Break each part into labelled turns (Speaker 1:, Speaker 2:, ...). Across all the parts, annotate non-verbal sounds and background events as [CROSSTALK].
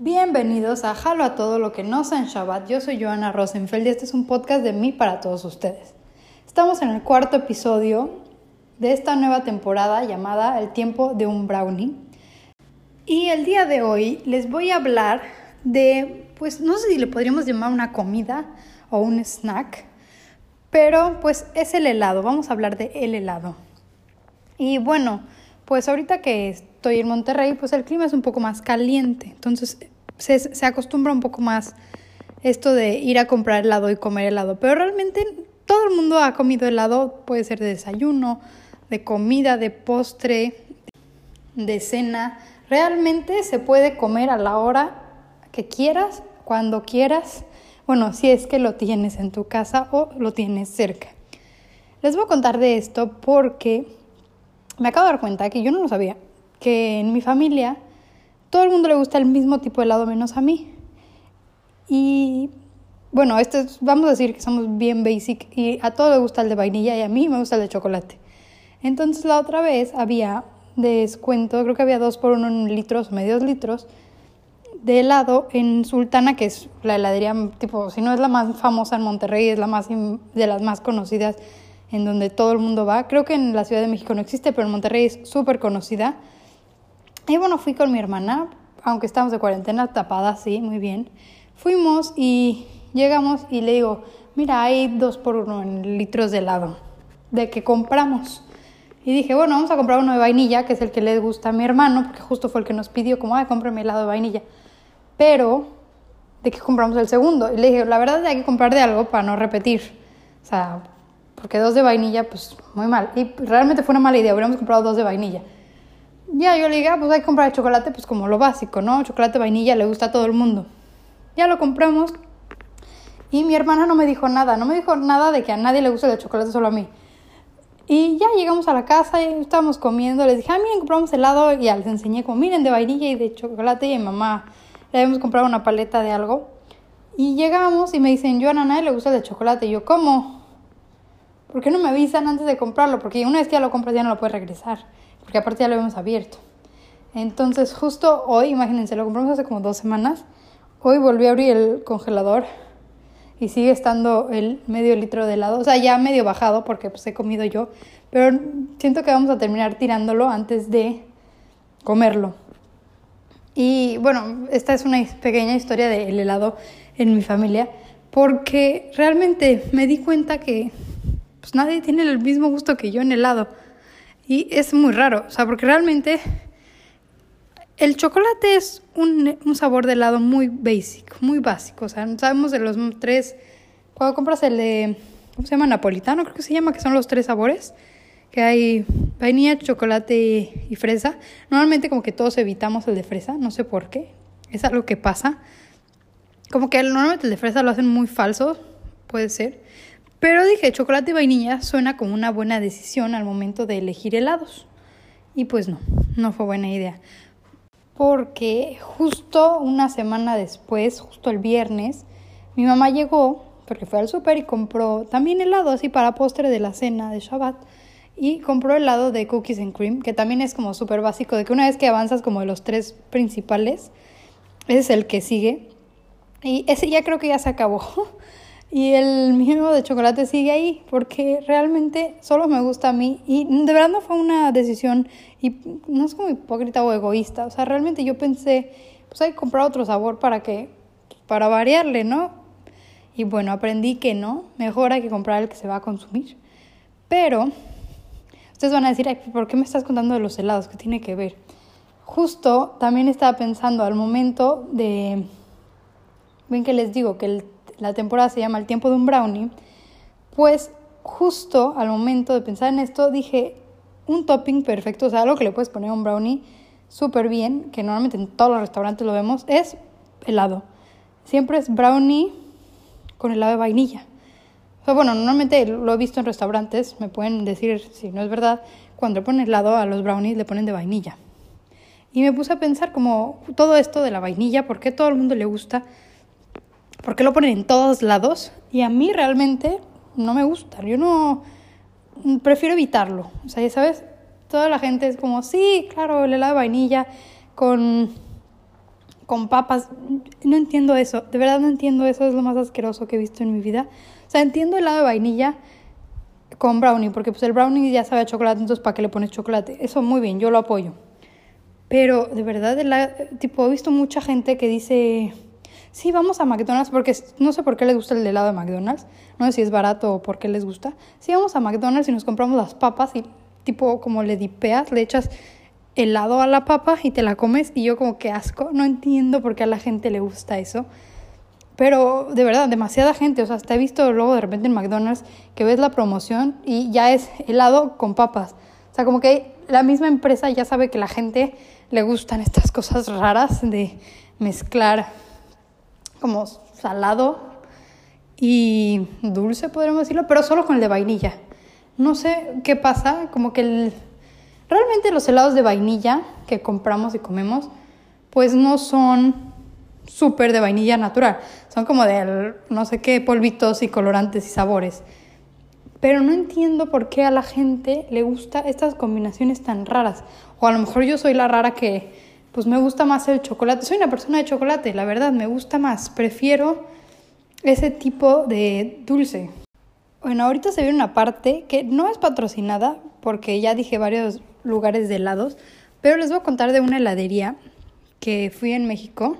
Speaker 1: Bienvenidos a Jalo a todo lo que no sea en Shabbat. Yo soy Joana Rosenfeld y este es un podcast de mí para todos ustedes. Estamos en el cuarto episodio de esta nueva temporada llamada El tiempo de un brownie. Y el día de hoy les voy a hablar de, pues no sé si le podríamos llamar una comida o un snack, pero pues es el helado. Vamos a hablar de el helado. Y bueno, pues ahorita que estoy en Monterrey, pues el clima es un poco más caliente, entonces se, se acostumbra un poco más esto de ir a comprar helado y comer helado, pero realmente todo el mundo ha comido helado, puede ser de desayuno, de comida, de postre, de cena. Realmente se puede comer a la hora que quieras, cuando quieras. Bueno, si es que lo tienes en tu casa o lo tienes cerca. Les voy a contar de esto porque me acabo de dar cuenta que yo no lo sabía, que en mi familia todo el mundo le gusta el mismo tipo de helado menos a mí. Y bueno, este vamos a decir que somos bien basic y a todos le gusta el de vainilla y a mí me gusta el de chocolate. Entonces la otra vez había descuento, creo que había dos por uno en litros, medios litros, de helado en Sultana, que es la heladería, tipo, si no es la más famosa en Monterrey, es la más de las más conocidas en donde todo el mundo va. Creo que en la Ciudad de México no existe, pero en Monterrey es súper conocida. Y bueno, fui con mi hermana, aunque estamos de cuarentena tapada, sí, muy bien. Fuimos y llegamos y le digo, mira, hay dos por uno en litros de helado, de que compramos. Y dije, bueno, vamos a comprar uno de vainilla, que es el que le gusta a mi hermano, porque justo fue el que nos pidió, como, ay, cómprame helado de vainilla. Pero, ¿de qué compramos el segundo? Y le dije, la verdad hay que comprar de algo para no repetir. O sea, porque dos de vainilla, pues muy mal. Y realmente fue una mala idea, hubiéramos comprado dos de vainilla. Ya yo le dije, ah, pues hay que comprar el chocolate, pues como lo básico, ¿no? Chocolate vainilla le gusta a todo el mundo. Ya lo compramos y mi hermana no me dijo nada, no me dijo nada de que a nadie le gusta el chocolate, solo a mí. Y ya llegamos a la casa y estábamos comiendo, les dije, ah, miren, compramos helado y ya les enseñé como, miren, de vainilla y de chocolate y a mi mamá le habíamos comprado una paleta de algo. Y llegamos y me dicen, yo a nadie le gusta el chocolate. Y yo, ¿cómo? ¿Por qué no me avisan antes de comprarlo? Porque una vez que ya lo compras ya no lo puedes regresar, porque aparte ya lo hemos abierto. Entonces justo hoy, imagínense, lo compramos hace como dos semanas, hoy volví a abrir el congelador y sigue estando el medio litro de helado, o sea, ya medio bajado porque pues he comido yo, pero siento que vamos a terminar tirándolo antes de comerlo. Y bueno, esta es una pequeña historia del helado en mi familia, porque realmente me di cuenta que pues nadie tiene el mismo gusto que yo en helado. Y es muy raro, o sea, porque realmente el chocolate es un, un, sabor de helado muy basic, muy básico. O sea, sabemos de los tres. Cuando compras el de. ¿Cómo se llama? Napolitano, creo que se llama, que son los tres sabores. Que hay vainilla, chocolate y fresa. Normalmente, como que todos evitamos el de fresa, no sé por qué. Es algo que pasa. Como que normalmente el de fresa lo hacen muy falso, puede ser. Pero dije, chocolate y vainilla suena como una buena decisión al momento de elegir helados. Y pues no, no fue buena idea. Porque justo una semana después, justo el viernes, mi mamá llegó, porque fue al súper y compró también helado así para postre de la cena de Shabbat. Y compró helado de cookies and cream, que también es como súper básico, de que una vez que avanzas como de los tres principales, ese es el que sigue. Y ese ya creo que ya se acabó. [LAUGHS] Y el mío de chocolate sigue ahí porque realmente solo me gusta a mí y de verdad no fue una decisión y no es como hipócrita o egoísta, o sea, realmente yo pensé, pues hay que comprar otro sabor para que para variarle, ¿no? Y bueno, aprendí que no, mejor hay que comprar el que se va a consumir. Pero ustedes van a decir, ¿por qué me estás contando de los helados? ¿Qué tiene que ver? Justo también estaba pensando al momento de ven que les digo que el la temporada se llama El tiempo de un brownie, pues justo al momento de pensar en esto dije, un topping perfecto, o sea, algo que le puedes poner a un brownie súper bien, que normalmente en todos los restaurantes lo vemos, es helado. Siempre es brownie con helado de vainilla. O sea, bueno, normalmente lo he visto en restaurantes, me pueden decir si no es verdad, cuando le ponen helado a los brownies le ponen de vainilla. Y me puse a pensar como todo esto de la vainilla, ¿por qué todo el mundo le gusta? Porque lo ponen en todos lados y a mí realmente no me gusta. Yo no prefiero evitarlo. O sea, ya sabes, toda la gente es como, sí, claro, el helado de vainilla con con papas. No entiendo eso, de verdad no entiendo eso, es lo más asqueroso que he visto en mi vida. O sea, entiendo el helado de vainilla con brownie, porque pues el brownie ya sabe a chocolate, entonces ¿para qué le pones chocolate? Eso muy bien, yo lo apoyo. Pero de verdad, tipo, he visto mucha gente que dice, sí, vamos a McDonald's, porque no sé por qué les gusta el helado de McDonald's, no sé si es barato o por qué les gusta. Sí, vamos a McDonald's y nos compramos las papas y tipo como le dipeas, le echas helado a la papa y te la comes y yo como que asco, no entiendo por qué a la gente le gusta eso. Pero de verdad, demasiada gente, o sea, hasta he visto luego de repente en McDonald's que ves la promoción y ya es helado con papas. O sea, como que la misma empresa ya sabe que la gente le gustan estas cosas raras de mezclar como salado y dulce, podríamos decirlo, pero solo con el de vainilla. No sé qué pasa, como que el... realmente los helados de vainilla que compramos y comemos, pues no son súper de vainilla natural. Son como de no sé qué polvitos y colorantes y sabores. Pero no entiendo por qué a la gente le gusta estas combinaciones tan raras. O a lo mejor yo soy la rara que pues me gusta más el chocolate. Soy una persona de chocolate, la verdad, me gusta más. Prefiero ese tipo de dulce. Bueno, ahorita se viene una parte que no es patrocinada porque ya dije varios lugares de helados, pero les voy a contar de una heladería que fui en México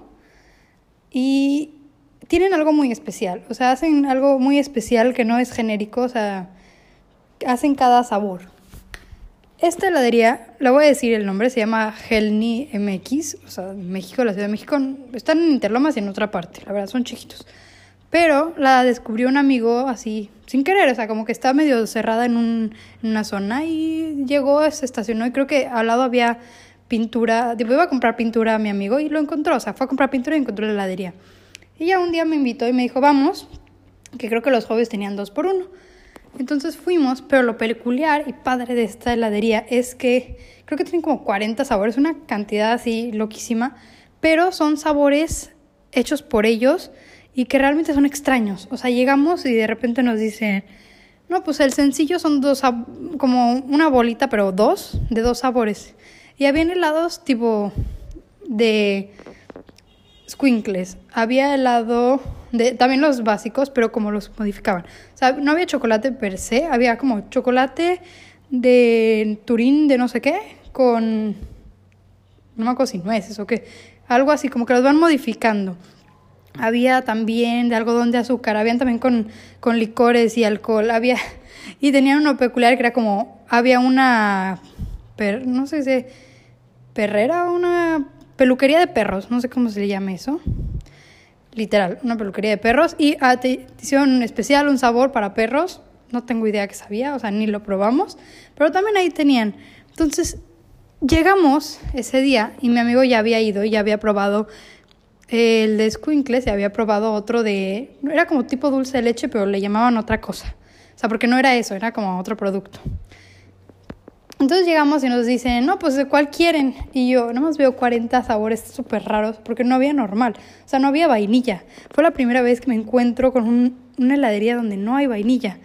Speaker 1: y tienen algo muy especial, o sea, hacen algo muy especial que no es genérico, o sea, hacen cada sabor. Esta heladería, le voy a decir el nombre, se llama Helni MX, o sea, México, la Ciudad de México, están en Interlomas y en otra parte, la verdad, son chiquitos. Pero la descubrió un amigo así, sin querer, o sea, como que estaba medio cerrada en, un, en una zona y llegó, se estacionó y creo que al lado había pintura, tipo iba a comprar pintura a mi amigo y lo encontró, o sea, fue a comprar pintura y encontró la heladería. Y ya un día me invitó y me dijo, vamos, que creo que los jóvenes tenían dos por uno. Entonces fuimos, pero lo peculiar y padre de esta heladería es que creo que tienen como 40 sabores, una cantidad así loquísima, pero son sabores hechos por ellos y que realmente son extraños. O sea, llegamos y de repente nos dicen, no, pues el sencillo son dos, como una bolita, pero dos, de dos sabores. Y habían helados tipo de squinkles. Había helado de también los básicos, pero como los modificaban. O sea, no había chocolate per se, había como chocolate de Turín de no sé qué con no me acuerdo si nueces o qué, algo así como que los van modificando. Había también de algodón de azúcar, habían también con, con licores y alcohol, había [LAUGHS] y tenían uno peculiar que era como había una no sé si perrera, una peluquería de perros, no sé cómo se le llama eso. Literal, una peluquería de perros. Y ah, hicieron un especial, un sabor para perros. No tengo idea que sabía, o sea, ni lo probamos. Pero también ahí tenían. Entonces, llegamos ese día y mi amigo ya había ido y ya había probado el de Squinkles y había probado otro de. Era como tipo dulce de leche, pero le llamaban otra cosa. O sea, porque no era eso, era como otro producto. Entonces llegamos y nos dicen, no, pues de cuál quieren. Y yo, nomás veo 40 sabores súper raros porque no había normal. O sea, no había vainilla. Fue la primera vez que me encuentro con una heladería donde no hay vainilla.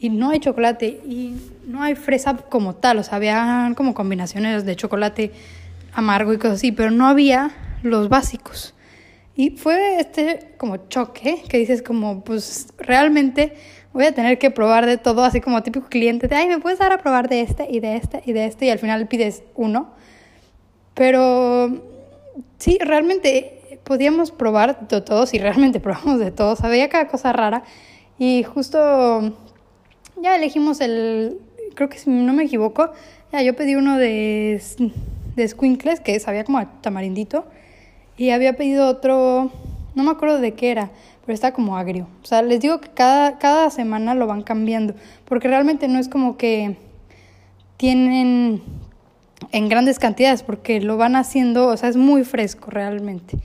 Speaker 1: Y no hay chocolate. Y no hay fresa como tal. O sea, había como combinaciones de chocolate amargo y cosas así. Pero no había los básicos. Y fue este como choque que dices como, pues realmente voy a tener que probar de todo, así como típico cliente de, ay, ¿me puedes dar a probar de este y de este y de este? Y al final pides uno. Pero sí, realmente podíamos probar de todos y realmente [LAUGHS] probamos de todos. Había cada cosa rara y justo ya elegimos el, creo que si no me equivoco, ya yo pedí uno de, de squinkles que sabía como a tamarindito y había pedido otro, no me acuerdo de qué era, pero está como agrio. O sea, les digo que cada, cada semana lo van cambiando, porque realmente no es como que tienen en grandes cantidades, porque lo van haciendo, o sea, es muy fresco realmente.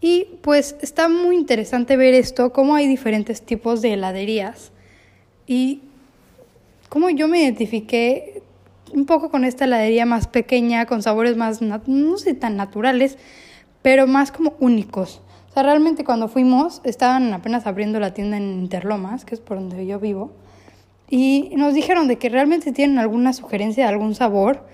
Speaker 1: Y pues está muy interesante ver esto, cómo hay diferentes tipos de heladerías y cómo yo me identifiqué un poco con esta heladería más pequeña, con sabores más, no sé, tan naturales, pero más como únicos. O sea, realmente cuando fuimos, estaban apenas abriendo la tienda en Interlomas, que es por donde yo vivo, y nos dijeron de que realmente tienen alguna sugerencia de algún sabor,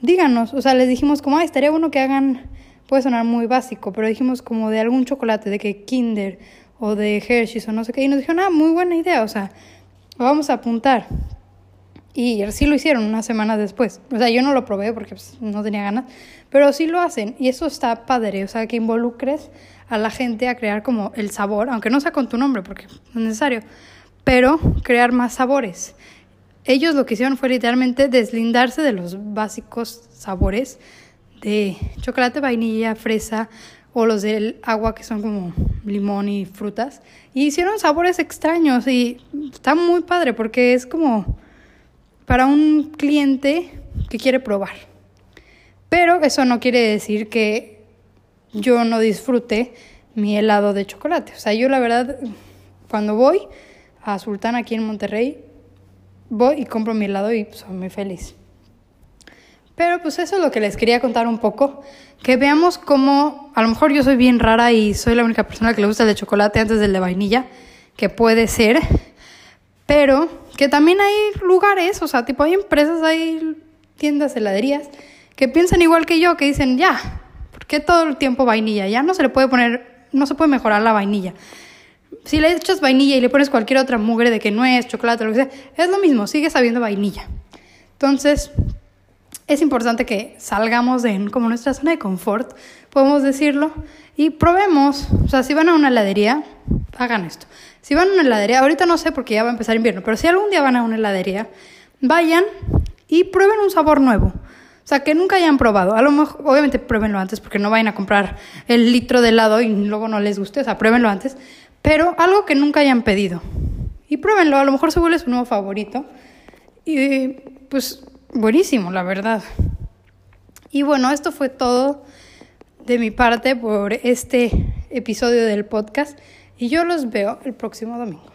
Speaker 1: díganos. O sea, les dijimos como, ay, estaría bueno que hagan puede sonar muy básico, pero dijimos como de algún chocolate, de que Kinder o de Hershey's o no sé qué, y nos dijeron, ah, muy buena idea, o sea, vamos a apuntar. Y sí lo hicieron una semana después. O sea, yo no lo probé porque pues, no tenía ganas, pero sí lo hacen y eso está padre, o sea, que involucres a la gente a crear como el sabor, aunque no sea con tu nombre porque no es necesario, pero crear más sabores. Ellos lo que hicieron fue literalmente deslindarse de los básicos sabores de chocolate, vainilla, fresa o los del agua que son como limón y frutas. Y hicieron sabores extraños y está muy padre porque es como para un cliente que quiere probar. Pero eso no quiere decir que yo no disfrute mi helado de chocolate. O sea, yo la verdad, cuando voy a Sultán aquí en Monterrey, voy y compro mi helado y soy muy feliz. Pero pues eso es lo que les quería contar un poco, que veamos cómo, a lo mejor yo soy bien rara y soy la única persona que le gusta el de chocolate antes del de vainilla, que puede ser, pero que también hay lugares, o sea, tipo hay empresas, hay tiendas, heladerías, que piensan igual que yo, que dicen, ya, ¿por qué todo el tiempo vainilla? Ya no se le puede poner, no se puede mejorar la vainilla si le echas vainilla y le pones cualquier otra mugre de que no es chocolate lo que sea, es lo mismo, sigue sabiendo vainilla. Entonces, es importante que salgamos de como nuestra zona de confort, podemos decirlo, y probemos. O sea, si van a una heladería, hagan esto. Si van a una heladería, ahorita no sé porque ya va a empezar invierno, pero si algún día van a una heladería, vayan y prueben un sabor nuevo. O sea, que nunca hayan probado. A lo mejor, obviamente, pruébenlo antes porque no vayan a comprar el litro de helado y luego no les guste. O sea, pruébenlo antes pero algo que nunca hayan pedido. Y pruébenlo, a lo mejor se vuelve su nuevo favorito. Y pues buenísimo, la verdad. Y bueno, esto fue todo de mi parte por este episodio del podcast y yo los veo el próximo domingo.